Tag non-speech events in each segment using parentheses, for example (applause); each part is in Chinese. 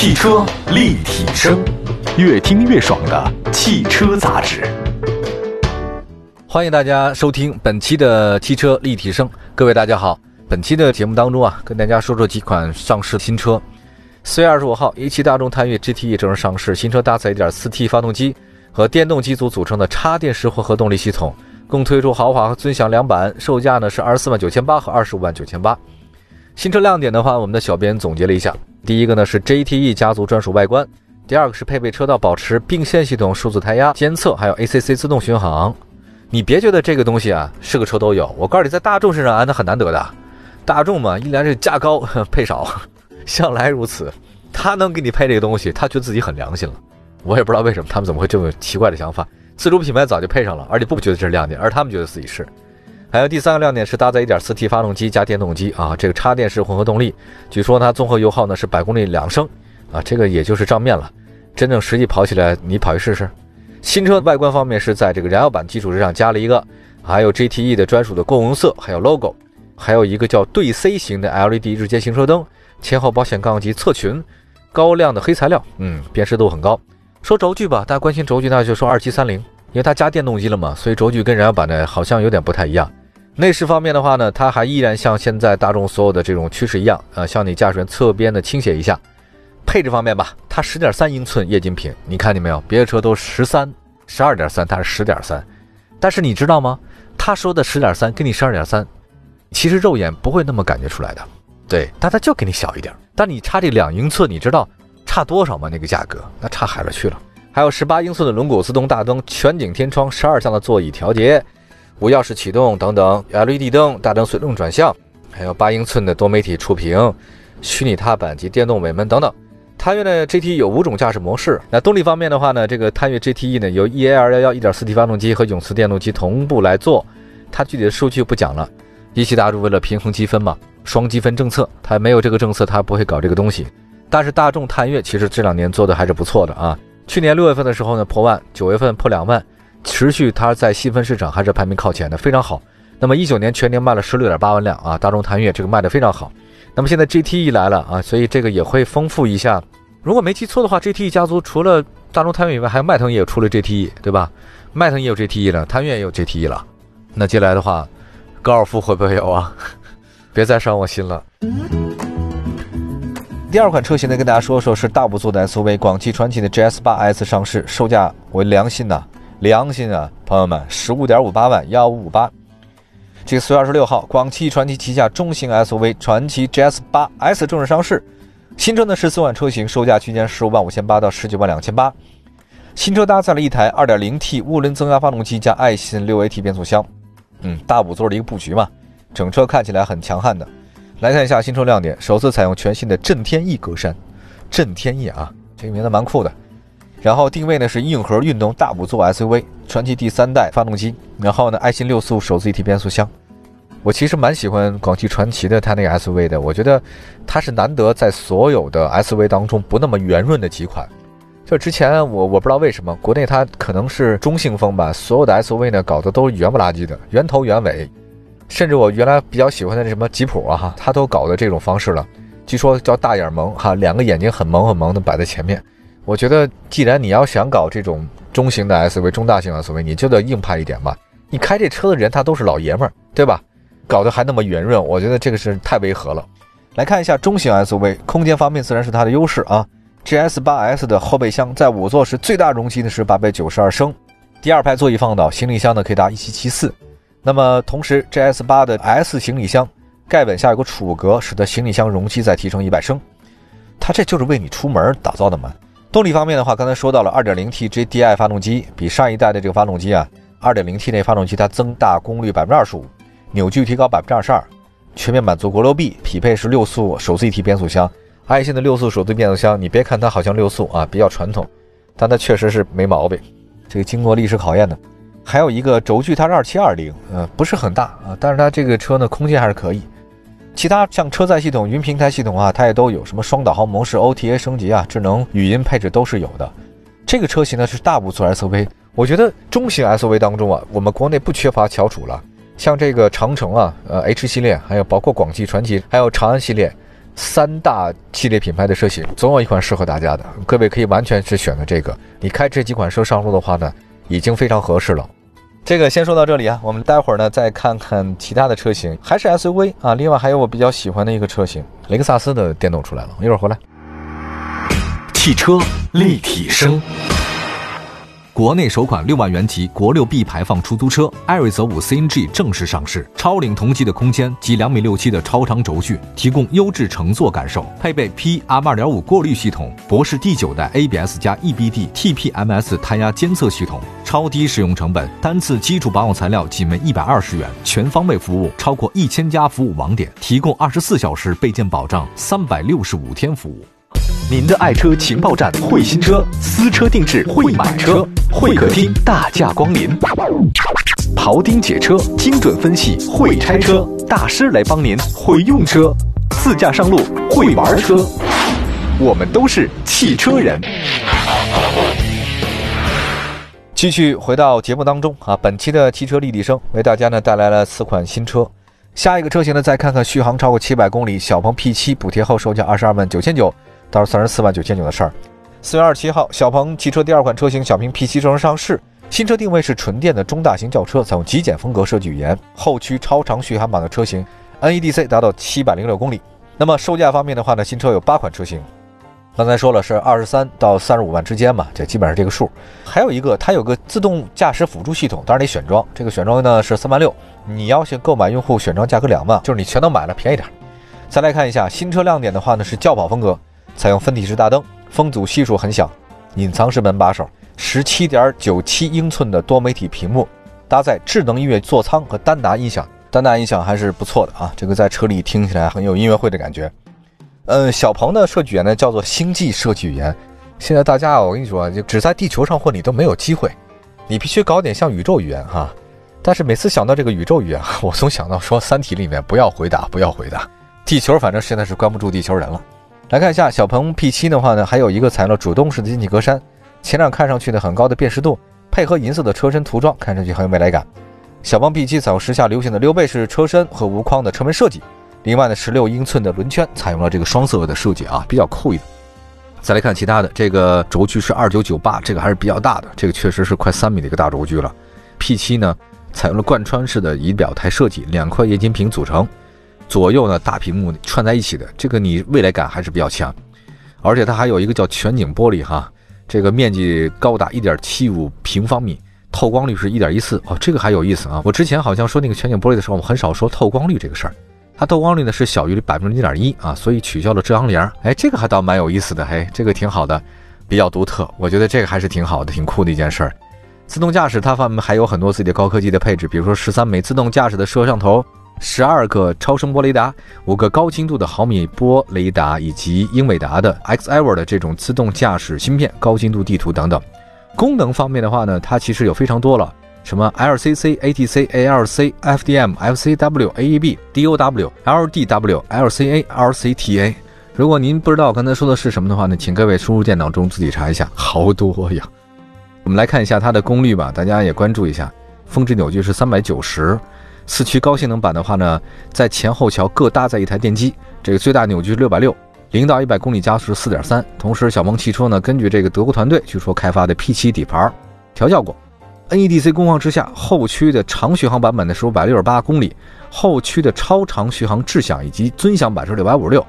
汽车立体声，越听越爽的汽车杂志。欢迎大家收听本期的汽车立体声。各位大家好，本期的节目当中啊，跟大家说说几款上市新车。四月二十五号，一汽大众探岳 GTE 正式上市，新车搭载 1.4T 发动机和电动机组组成的插电式混合动力系统，共推出豪华和尊享两版，售价呢是二十四万九千八和二十五万九千八。新车亮点的话，我们的小编总结了一下。第一个呢是 GTE 家族专属外观，第二个是配备车道保持并线系统、数字胎压监测，还有 ACC 自动巡航。你别觉得这个东西啊是个车都有，我告诉你，在大众身上啊那很难得的。大众嘛，一来是价高 (laughs) 配少，向来如此。他能给你配这个东西，他觉得自己很良心了。我也不知道为什么他们怎么会这么奇怪的想法。自主品牌早就配上了，而且不觉得这是亮点，而他们觉得自己是。还有第三个亮点是搭载 1.4T 发动机加电动机啊，这个插电式混合动力，据说它综合油耗呢是百公里两升啊，这个也就是账面了，真正实际跑起来你跑一试试。新车外观方面是在这个燃油版基础之上加了一个，还有 GTE 的专属的共红色，还有 logo，还有一个叫对 C 型的 LED 日间行车灯，前后保险杠及侧裙，高亮的黑材料，嗯，辨识度很高。说轴距吧，大家关心轴距，那就说二七三零，因为它加电动机了嘛，所以轴距跟燃油版的好像有点不太一样。内饰方面的话呢，它还依然像现在大众所有的这种趋势一样，呃，向你驾驶员侧边的倾斜一下。配置方面吧，它十点三英寸液晶屏，你看见没有？别的车都十三、十二点三，它是十点三。但是你知道吗？他说的十点三跟你十二点三，其实肉眼不会那么感觉出来的。对，但它就给你小一点。但你差这两英寸，你知道差多少吗？那个价格，那差海了去了。还有十八英寸的轮毂自动大灯，全景天窗，十二项的座椅调节。无钥匙启动等等，LED 灯、大灯随动转向，还有八英寸的多媒体触屏、虚拟踏板及电动尾门等等。探岳呢 GT 有五种驾驶模式。那动力方面的话呢，这个探岳 GTE 呢由 EA211 1.4T 发动机和永磁电动机同步来做。它具体的数据不讲了。一汽大众为了平衡积分嘛，双积分政策，它没有这个政策，它不会搞这个东西。但是大众探岳其实这两年做的还是不错的啊。去年六月份的时候呢破万，九月份破两万。持续它在细分市场还是排名靠前的，非常好。那么一九年全年卖了十六点八万辆啊，大众探岳这个卖的非常好。那么现在 GTE 来了啊，所以这个也会丰富一下。如果没记错的话，GTE 家族除了大众探岳以外，还有迈腾也有出了 GTE，对吧？迈腾也有 GTE 了，探岳也有 GTE 了。那接下来的话，高尔夫会不会有啊？(laughs) 别再伤我心了。第二款车型呢，跟大家说说是大五座的 SUV，广汽传祺的 GS8S 上市，售价为良心呐。良心啊，朋友们，十五点五八万幺五五八。这个四月二十六号，广汽传祺旗下中型 SUV 传祺 GS 八 S 正式上市。新车呢是四款车型，售价区间十五万五千八到十九万两千八。新车搭载了一台二点零 T 涡轮增压发动机加爱信六 AT 变速箱。嗯，大五座的一个布局嘛，整车看起来很强悍的。来看一下新车亮点，首次采用全新的震天翼格栅，震天翼啊，这个名字蛮酷的。然后定位呢是硬核运动大五座 SUV，传祺第三代发动机，然后呢爱信六速手自一体变速箱。我其实蛮喜欢广汽传祺的它那个 SUV 的，我觉得它是难得在所有的 SUV 当中不那么圆润的几款。就之前我我不知道为什么国内它可能是中性风吧，所有的 SUV 呢搞得都圆不拉几的，圆头圆尾，甚至我原来比较喜欢的那什么吉普啊哈，它都搞的这种方式了。据说叫大眼萌哈，两个眼睛很萌很萌的摆在前面。我觉得，既然你要想搞这种中型的 SUV、中大型的 SUV，你就得硬派一点吧。你开这车的人，他都是老爷们儿，对吧？搞得还那么圆润，我觉得这个是太违和了。来看一下中型 SUV，空间方面自然是它的优势啊。GS8S 的后备箱在五座时最大容积呢是八百九十二升，第二排座椅放倒，行李箱呢可以达一七七四。那么同时，GS8 的 S 行李箱盖板下有个储物格，使得行李箱容积再提升一百升。它这就是为你出门打造的嘛。动力方面的话，刚才说到了 2.0T GDI 发动机，比上一代的这个发动机啊，2.0T 那发动机它增大功率百分之二十五，扭矩提高百分之二十二，全面满足国六 B，匹配是六速手自一体变速箱，爱信的六速手自变速箱，你别看它好像六速啊，比较传统，但它确实是没毛病，这个经过历史考验的。还有一个轴距它是2720，呃，不是很大啊，但是它这个车呢空间还是可以。其他像车载系统、云平台系统啊，它也都有什么双导航模式、OTA 升级啊、智能语音配置都是有的。这个车型呢是大五座 SUV，我觉得中型 SUV 当中啊，我们国内不缺乏翘楚了。像这个长城啊、呃 H 系列，还有包括广汽传祺，还有长安系列，三大系列品牌的车型，总有一款适合大家的。各位可以完全是选择这个。你开这几款车上路的话呢，已经非常合适了。这个先说到这里啊，我们待会儿呢再看看其他的车型，还是 SUV 啊。另外还有我比较喜欢的一个车型，雷克萨斯的电动出来了，一会儿回来。汽车立体声。国内首款六万元级国六 B 排放出租车艾瑞泽五 CNG 正式上市，超领同级的空间及两米六七的超长轴距，提供优质乘坐感受。配备 PM 二点五过滤系统，博世第九代 ABS 加 EBD TPMS 胎压监测系统，超低使用成本，单次基础保养材料仅为一百二十元，全方位服务超过一千家服务网点，提供二十四小时备件保障，三百六十五天服务。您的爱车情报站，会新车，私车定制，会买车，会客厅大驾光临，庖丁解车，精准分析，会拆车大师来帮您，会用车，自驾上路，会玩车，我们都是汽车人。继续回到节目当中啊，本期的汽车立体声为大家呢带来了四款新车，下一个车型呢再看看续航超过七百公里，小鹏 P7 补贴后售价二十二万九千九。到三十四万九千九的事儿。四月二十七号，小鹏汽车第二款车型小鹏 P7 正式上市。新车定位是纯电的中大型轿车，采用极简风格设计语言。后驱超长续航版的车型，NEDC 达到七百零六公里。那么售价方面的话呢，新车有八款车型。刚才说了是二十三到三十五万之间嘛，这基本上这个数。还有一个，它有个自动驾驶辅助系统，当然得选装。这个选装呢是三万六，你要求购买用户选装价格两万，就是你全都买了便宜点。再来看一下新车亮点的话呢是轿跑风格。采用分体式大灯，风阻系数很小，隐藏式门把手，十七点九七英寸的多媒体屏幕，搭载智能音乐座舱和丹拿音响，丹拿音响还是不错的啊，这个在车里听起来很有音乐会的感觉。嗯，小鹏的设计语言呢叫做星际设计语言。现在大家啊，我跟你说，就只在地球上混你都没有机会，你必须搞点像宇宙语言哈。但是每次想到这个宇宙语言，(laughs) 我总想到说《三体》里面不要回答，不要回答。地球反正现在是关不住地球人了。来看一下小鹏 P7 的话呢，还有一个采用了主动式的进气格栅，前脸看上去呢很高的辨识度，配合银色的车身涂装，看上去很有未来感。小鹏 P7 采用时下流行的溜背式车身和无框的车门设计，另外呢，十六英寸的轮圈采用了这个双色的设计啊，比较酷一点。再来看其他的，这个轴距是二九九八，这个还是比较大的，这个确实是快三米的一个大轴距了。P7 呢，采用了贯穿式的仪表台设计，两块液晶屏组成。左右呢大屏幕串在一起的，这个你未来感还是比较强，而且它还有一个叫全景玻璃哈，这个面积高达一点七五平方米，透光率是一点一四哦，这个还有意思啊！我之前好像说那个全景玻璃的时候，我们很少说透光率这个事儿，它透光率呢是小于百分之零点一啊，所以取消了遮阳帘儿，哎，这个还倒蛮有意思的，嘿，这个挺好的，比较独特，我觉得这个还是挺好的，挺酷的一件事儿。自动驾驶它方面还有很多自己的高科技的配置，比如说十三枚自动驾驶的摄像头。十二个超声波雷达，五个高精度的毫米波雷达，以及英伟达的 Xever 的这种自动驾驶芯片、高精度地图等等。功能方面的话呢，它其实有非常多了，什么 LCC、ATC、ALC、FDM、FCW、AEB、DOW、LDW、LCA、LCTA。如果您不知道我刚才说的是什么的话呢，请各位输入电脑中自己查一下，好多呀。我们来看一下它的功率吧，大家也关注一下，峰值扭矩是三百九十。四驱高性能版的话呢，在前后桥各搭载一台电机，这个最大扭矩是六百六，零到一百公里加速是四点三。同时，小鹏汽车呢，根据这个德国团队据说开发的 P7 底盘调教过，NEDC 工况之下，后驱的长续航版本的是五百六十八公里，后驱的超长续航智享以及尊享版是六百五十六，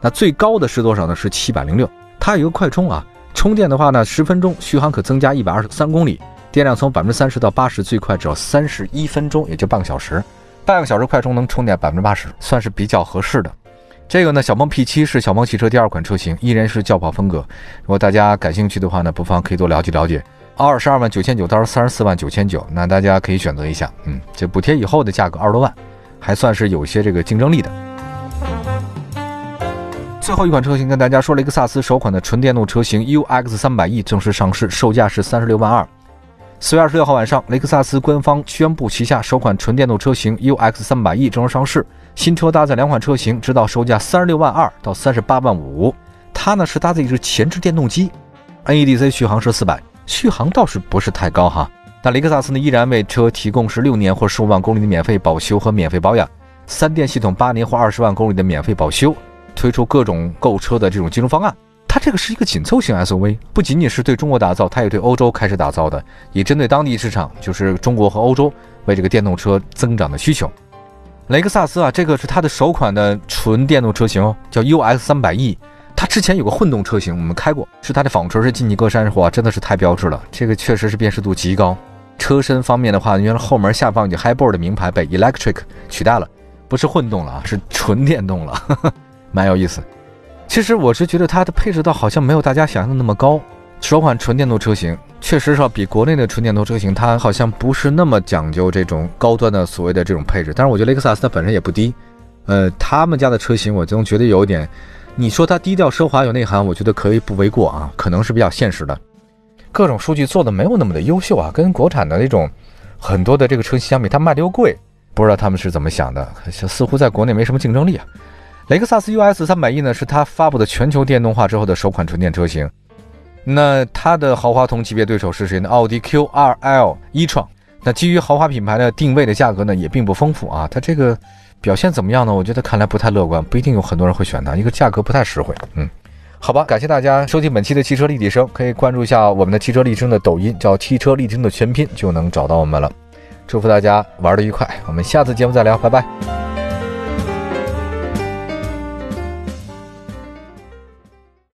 那最高的是多少呢？是七百零六。它有一个快充啊，充电的话呢，十分钟续航可增加一百二十三公里。电量从百分之三十到八十，最快只要三十一分钟，也就半个小时。半个小时快充能充电百分之八十，算是比较合适的。这个呢，小鹏 P7 是小鹏汽车第二款车型，依然是轿跑风格。如果大家感兴趣的话呢，不妨可以多了解了解。二十二万九千九到三十四万九千九，那大家可以选择一下。嗯，这补贴以后的价格二十多万，还算是有些这个竞争力的。最后一款车型跟大家说，雷克萨斯首款的纯电动车型 UX 三百 E 正式上市，售价是三十六万二。四月二十六号晚上，雷克萨斯官方宣布旗下首款纯电动车型 UX 三百 E 正式上市。新车搭载两款车型，指导售价三十六万二到三十八万五。它呢是搭载一支前置电动机，NEDC 续航是四百，续航倒是不是太高哈。但雷克萨斯呢依然为车提供是六年或十五万公里的免费保修和免费保养，三电系统八年或二十万公里的免费保修。推出各种购车的这种金融方案。它这个是一个紧凑型 SUV，不仅仅是对中国打造，它也对欧洲开始打造的，也针对当地市场，就是中国和欧洲为这个电动车增长的需求。雷克萨斯啊，这个是它的首款的纯电动车型哦，叫 US 三百 E。它之前有个混动车型，我们开过，是它的纺锤式进气格栅，哇，真的是太标致了，这个确实是辨识度极高。车身方面的话，原来后门下方有 Highboard 的名牌被 Electric 取代了，不是混动了啊，是纯电动了，(laughs) 蛮有意思。其实我是觉得它的配置倒好像没有大家想象的那么高。首款纯电动车型确实是比国内的纯电动车型，它好像不是那么讲究这种高端的所谓的这种配置。但是我觉得雷克萨斯它本身也不低，呃，他们家的车型我总觉得有一点，你说它低调奢华有内涵，我觉得可以不为过啊，可能是比较现实的。各种数据做的没有那么的优秀啊，跟国产的那种很多的这个车型相比，它卖的又贵，不知道他们是怎么想的，似乎在国内没什么竞争力啊。雷克萨斯 US 三百 E 呢，是它发布的全球电动化之后的首款纯电车型。那它的豪华同级别对手是谁呢？奥迪 Q2L 一创。那基于豪华品牌的定位的价格呢，也并不丰富啊。它这个表现怎么样呢？我觉得看来不太乐观，不一定有很多人会选它，一个价格不太实惠。嗯，好吧，感谢大家收听本期的汽车立体声，可以关注一下我们的汽车立体声的抖音，叫汽车立体声的全拼就能找到我们了。祝福大家玩的愉快，我们下次节目再聊，拜拜。